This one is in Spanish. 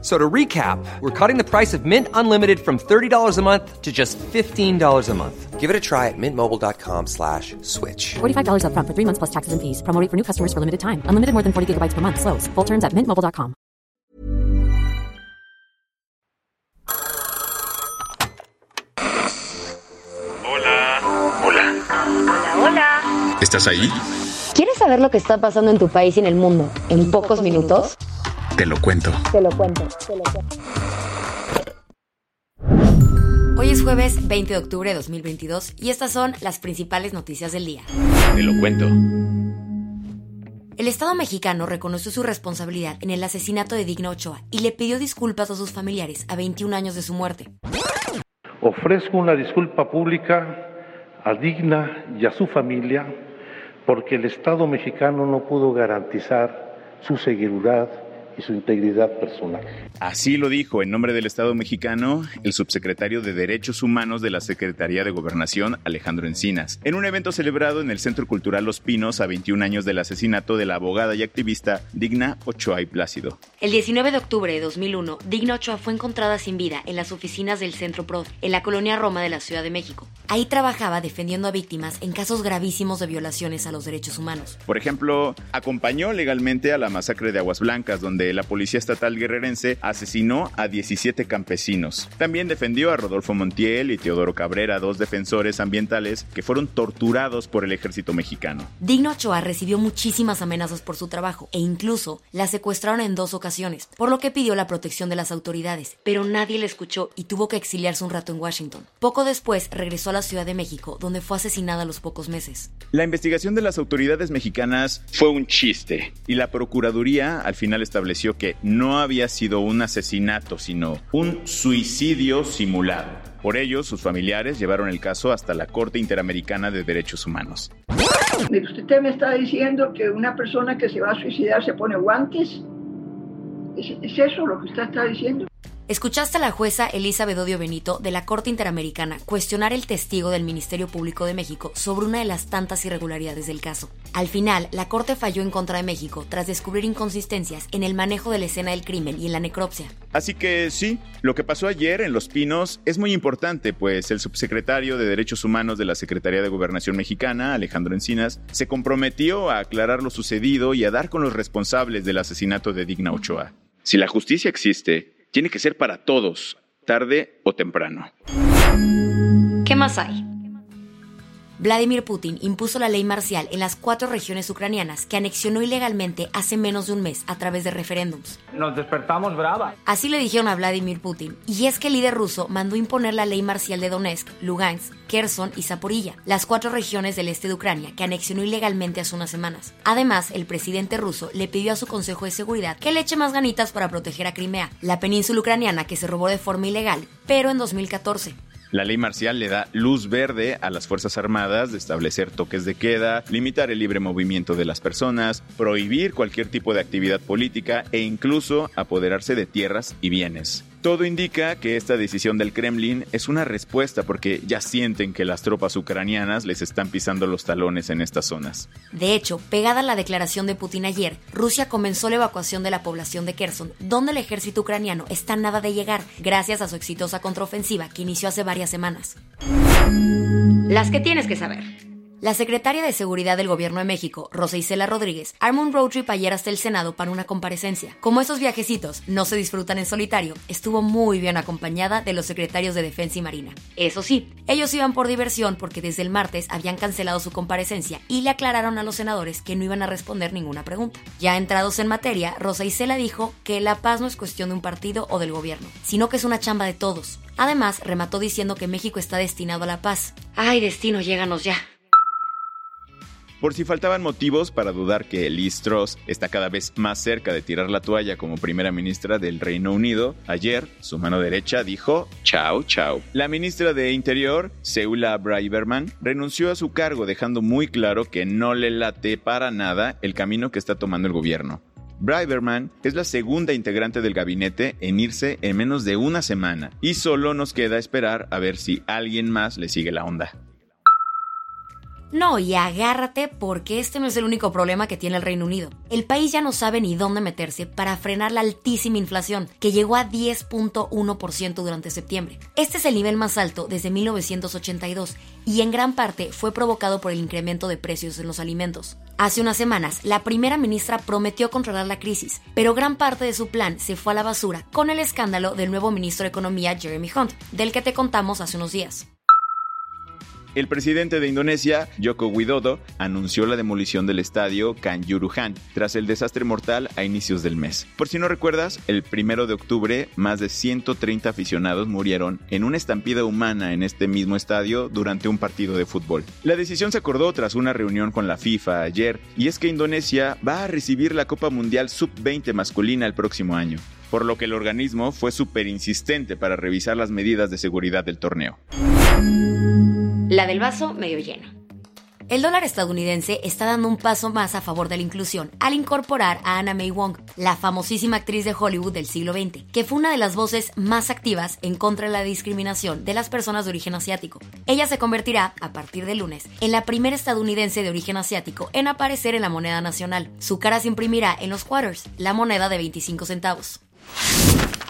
So to recap, we're cutting the price of Mint Unlimited from $30 a month to just $15 a month. Give it a try at mintmobile.com slash switch. $45 up front for three months plus taxes and fees. Promo rate for new customers for limited time. Unlimited more than 40 gigabytes per month. Slows. Full terms at mintmobile.com. Hola. Hola. Hola, hola. ¿Estás ahí? ¿Quieres saber lo que está pasando en tu país y en el mundo en pocos minutos? Te lo cuento. Te lo cuento, te lo cuento. Hoy es jueves 20 de octubre de 2022 y estas son las principales noticias del día. Te lo cuento. El Estado mexicano reconoció su responsabilidad en el asesinato de Digna Ochoa y le pidió disculpas a sus familiares a 21 años de su muerte. Ofrezco una disculpa pública a Digna y a su familia porque el Estado mexicano no pudo garantizar su seguridad y su integridad personal. Así lo dijo en nombre del Estado mexicano el subsecretario de Derechos Humanos de la Secretaría de Gobernación, Alejandro Encinas, en un evento celebrado en el Centro Cultural Los Pinos a 21 años del asesinato de la abogada y activista Digna Ochoa y Plácido. El 19 de octubre de 2001, Digna Ochoa fue encontrada sin vida en las oficinas del Centro PROD, en la colonia Roma de la Ciudad de México. Ahí trabajaba defendiendo a víctimas en casos gravísimos de violaciones a los derechos humanos. Por ejemplo, acompañó legalmente a la masacre de Aguas Blancas, donde la Policía Estatal guerrerense asesinó a 17 campesinos. También defendió a Rodolfo Montiel y Teodoro Cabrera, dos defensores ambientales que fueron torturados por el ejército mexicano. Digna Ochoa recibió muchísimas amenazas por su trabajo e incluso la secuestraron en dos ocasiones, por lo que pidió la protección de las autoridades, pero nadie le escuchó y tuvo que exiliarse un rato en Washington. Poco después regresó a la Ciudad de México, donde fue asesinada a los pocos meses. La investigación de las autoridades mexicanas fue un chiste y la Procuraduría al final estableció que no había sido un asesinato, sino un suicidio simulado. Por ello, sus familiares llevaron el caso hasta la Corte Interamericana de Derechos Humanos. ¿Usted me está diciendo que una persona que se va a suicidar se pone guantes? ¿Es, es eso lo que usted está diciendo? Escuchaste a la jueza Elisa Bedodio Benito de la Corte Interamericana cuestionar el testigo del Ministerio Público de México sobre una de las tantas irregularidades del caso. Al final, la Corte falló en contra de México tras descubrir inconsistencias en el manejo de la escena del crimen y en la necropsia. Así que sí, lo que pasó ayer en Los Pinos es muy importante, pues el subsecretario de Derechos Humanos de la Secretaría de Gobernación Mexicana, Alejandro Encinas, se comprometió a aclarar lo sucedido y a dar con los responsables del asesinato de Digna Ochoa. Si la justicia existe, tiene que ser para todos, tarde o temprano. ¿Qué más hay? Vladimir Putin impuso la ley marcial en las cuatro regiones ucranianas que anexionó ilegalmente hace menos de un mes a través de referéndums. Nos despertamos brava. Así le dijeron a Vladimir Putin. Y es que el líder ruso mandó imponer la ley marcial de Donetsk, Lugansk, Kherson y Zaporilla, las cuatro regiones del este de Ucrania que anexionó ilegalmente hace unas semanas. Además, el presidente ruso le pidió a su Consejo de Seguridad que le eche más ganitas para proteger a Crimea, la península ucraniana que se robó de forma ilegal, pero en 2014. La ley marcial le da luz verde a las Fuerzas Armadas de establecer toques de queda, limitar el libre movimiento de las personas, prohibir cualquier tipo de actividad política e incluso apoderarse de tierras y bienes. Todo indica que esta decisión del Kremlin es una respuesta porque ya sienten que las tropas ucranianas les están pisando los talones en estas zonas. De hecho, pegada a la declaración de Putin ayer, Rusia comenzó la evacuación de la población de Kherson, donde el ejército ucraniano está nada de llegar, gracias a su exitosa contraofensiva que inició hace varias semanas. Las que tienes que saber. La secretaria de Seguridad del Gobierno de México, Rosa Isela Rodríguez, armó un road trip ayer hasta el Senado para una comparecencia. Como esos viajecitos no se disfrutan en solitario, estuvo muy bien acompañada de los secretarios de Defensa y Marina. Eso sí, ellos iban por diversión porque desde el martes habían cancelado su comparecencia y le aclararon a los senadores que no iban a responder ninguna pregunta. Ya entrados en materia, Rosa Isela dijo que la paz no es cuestión de un partido o del gobierno, sino que es una chamba de todos. Además, remató diciendo que México está destinado a la paz. Ay, destino, lléganos ya. Por si faltaban motivos para dudar que Liz Truss está cada vez más cerca de tirar la toalla como primera ministra del Reino Unido, ayer su mano derecha dijo chao chao. La ministra de Interior, Seula Braverman, renunció a su cargo dejando muy claro que no le late para nada el camino que está tomando el gobierno. Braverman es la segunda integrante del gabinete en irse en menos de una semana y solo nos queda esperar a ver si alguien más le sigue la onda. No, y agárrate porque este no es el único problema que tiene el Reino Unido. El país ya no sabe ni dónde meterse para frenar la altísima inflación, que llegó a 10.1% durante septiembre. Este es el nivel más alto desde 1982 y en gran parte fue provocado por el incremento de precios en los alimentos. Hace unas semanas, la primera ministra prometió controlar la crisis, pero gran parte de su plan se fue a la basura con el escándalo del nuevo ministro de Economía Jeremy Hunt, del que te contamos hace unos días. El presidente de Indonesia, Joko Widodo, anunció la demolición del estadio Kanjuruhan tras el desastre mortal a inicios del mes. Por si no recuerdas, el primero de octubre, más de 130 aficionados murieron en una estampida humana en este mismo estadio durante un partido de fútbol. La decisión se acordó tras una reunión con la FIFA ayer, y es que Indonesia va a recibir la Copa Mundial Sub-20 masculina el próximo año por lo que el organismo fue súper insistente para revisar las medidas de seguridad del torneo. La del vaso medio lleno. El dólar estadounidense está dando un paso más a favor de la inclusión al incorporar a Anna May Wong, la famosísima actriz de Hollywood del siglo XX, que fue una de las voces más activas en contra de la discriminación de las personas de origen asiático. Ella se convertirá, a partir de lunes, en la primera estadounidense de origen asiático en aparecer en la moneda nacional. Su cara se imprimirá en los quarters, la moneda de 25 centavos.